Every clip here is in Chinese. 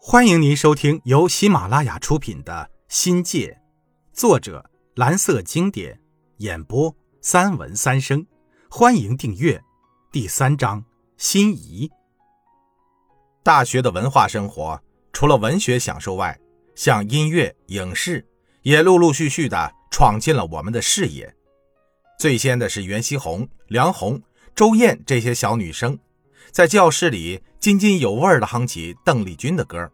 欢迎您收听由喜马拉雅出品的《新界》，作者蓝色经典，演播三文三生。欢迎订阅。第三章：心仪。大学的文化生活，除了文学享受外，像音乐、影视，也陆陆续续的闯进了我们的视野。最先的是袁希红、梁红、周燕这些小女生，在教室里津津有味的哼起邓丽君的歌。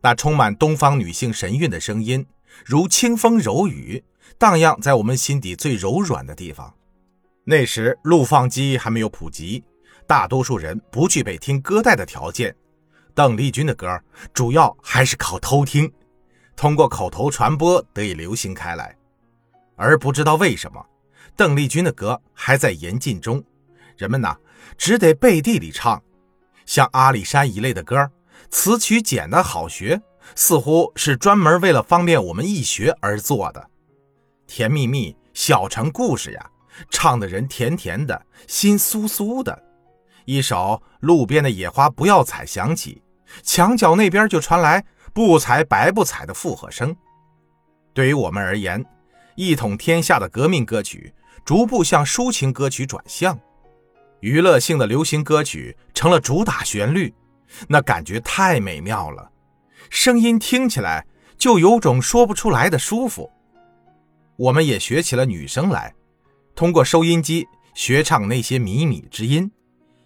那充满东方女性神韵的声音，如清风柔雨，荡漾在我们心底最柔软的地方。那时录放机还没有普及，大多数人不具备听歌带的条件。邓丽君的歌主要还是靠偷听，通过口头传播得以流行开来。而不知道为什么，邓丽君的歌还在严禁中，人们呐只得背地里唱，像阿里山一类的歌。词曲简单好学，似乎是专门为了方便我们易学而做的。甜蜜蜜小城故事呀，唱的人甜甜的，心酥酥的。一首路边的野花不要采响起，墙角那边就传来不采白不采的附和声。对于我们而言，一统天下的革命歌曲逐步向抒情歌曲转向，娱乐性的流行歌曲成了主打旋律。那感觉太美妙了，声音听起来就有种说不出来的舒服。我们也学起了女声来，通过收音机学唱那些靡靡之音，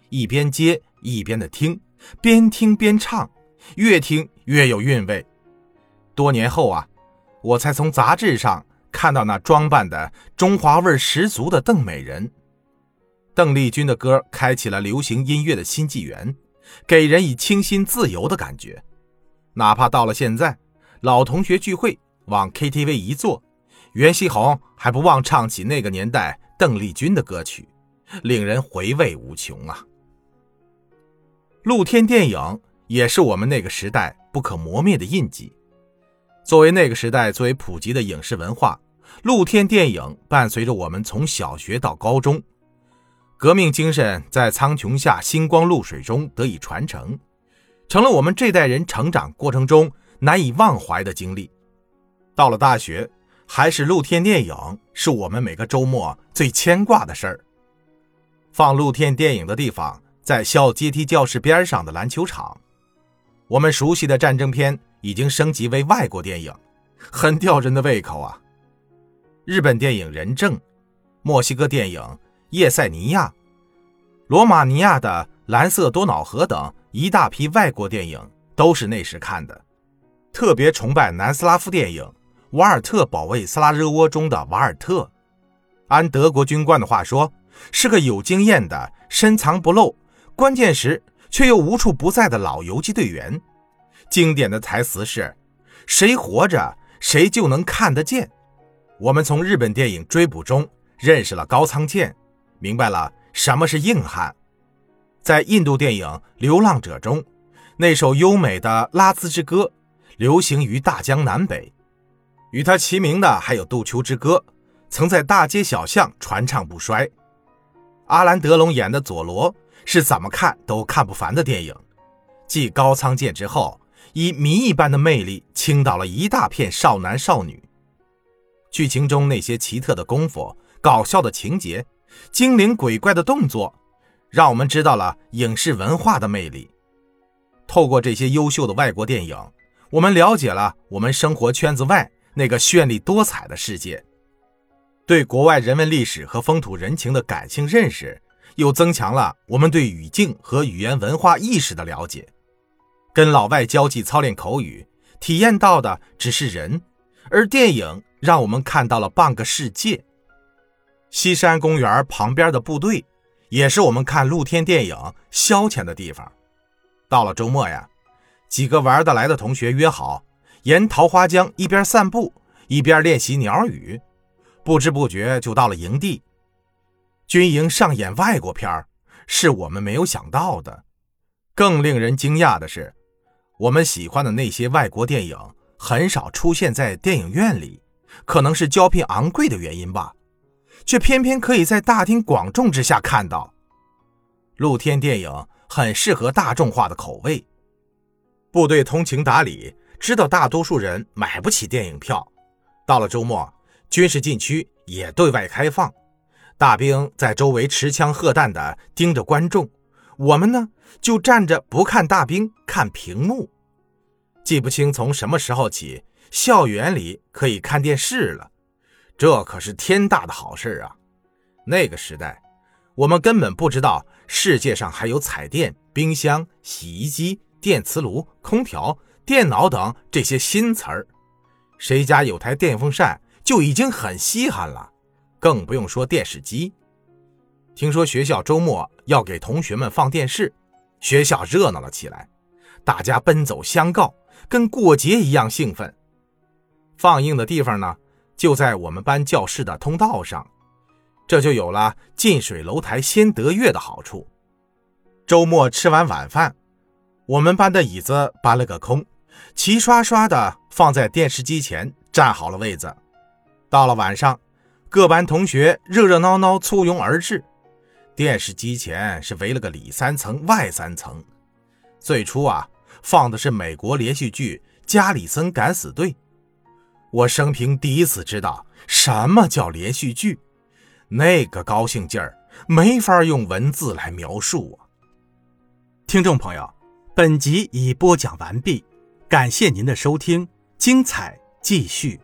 一边接一边的听，边听边唱，越听越有韵味。多年后啊，我才从杂志上看到那装扮的中华味十足的邓美人。邓丽君的歌开启了流行音乐的新纪元。给人以清新自由的感觉，哪怕到了现在，老同学聚会往 KTV 一坐，袁希红还不忘唱起那个年代邓丽君的歌曲，令人回味无穷啊！露天电影也是我们那个时代不可磨灭的印记。作为那个时代最为普及的影视文化，露天电影伴随着我们从小学到高中。革命精神在苍穹下星光露水中得以传承，成了我们这代人成长过程中难以忘怀的经历。到了大学，还是露天电影是我们每个周末最牵挂的事儿。放露天电影的地方在校阶梯教室边上的篮球场。我们熟悉的战争片已经升级为外国电影，很吊人的胃口啊！日本电影《人证》，墨西哥电影。叶塞尼亚、罗马尼亚的蓝色多瑙河等一大批外国电影都是那时看的，特别崇拜南斯拉夫电影《瓦尔特保卫斯拉热窝》中的瓦尔特。按德国军官的话说，是个有经验的、深藏不露、关键时却又无处不在的老游击队员。经典的台词是：“谁活着，谁就能看得见。”我们从日本电影追捕中认识了高仓健。明白了什么是硬汉，在印度电影《流浪者》中，那首优美的拉兹之歌流行于大江南北，与它齐名的还有《杜秋之歌》，曾在大街小巷传唱不衰。阿兰·德龙演的佐罗是怎么看都看不烦的电影，继高仓健之后，以谜一般的魅力倾倒了一大片少男少女。剧情中那些奇特的功夫、搞笑的情节。精灵鬼怪的动作，让我们知道了影视文化的魅力。透过这些优秀的外国电影，我们了解了我们生活圈子外那个绚丽多彩的世界，对国外人文历史和风土人情的感性认识，又增强了我们对语境和语言文化意识的了解。跟老外交际操练口语，体验到的只是人，而电影让我们看到了半个世界。西山公园旁边的部队，也是我们看露天电影消遣的地方。到了周末呀，几个玩得来的同学约好，沿桃花江一边散步一边练习鸟语，不知不觉就到了营地。军营上演外国片是我们没有想到的。更令人惊讶的是，我们喜欢的那些外国电影很少出现在电影院里，可能是胶片昂贵的原因吧。却偏偏可以在大庭广众之下看到，露天电影很适合大众化的口味。部队通情达理，知道大多数人买不起电影票。到了周末，军事禁区也对外开放，大兵在周围持枪喝弹的盯着观众，我们呢就站着不看大兵，看屏幕。记不清从什么时候起，校园里可以看电视了，这可是天大的好事啊！那个时代，我们根本不知道世界上还有彩电、冰箱、洗衣机、电磁炉、空调、电脑等这些新词儿。谁家有台电风扇就已经很稀罕了，更不用说电视机。听说学校周末要给同学们放电视，学校热闹了起来，大家奔走相告，跟过节一样兴奋。放映的地方呢，就在我们班教室的通道上。这就有了近水楼台先得月的好处。周末吃完晚饭，我们班的椅子搬了个空，齐刷刷的放在电视机前，站好了位子。到了晚上，各班同学热热闹闹簇拥而至，电视机前是围了个里三层外三层。最初啊，放的是美国连续剧《加里森敢死队》，我生平第一次知道什么叫连续剧。那个高兴劲儿，没法用文字来描述啊！听众朋友，本集已播讲完毕，感谢您的收听，精彩继续。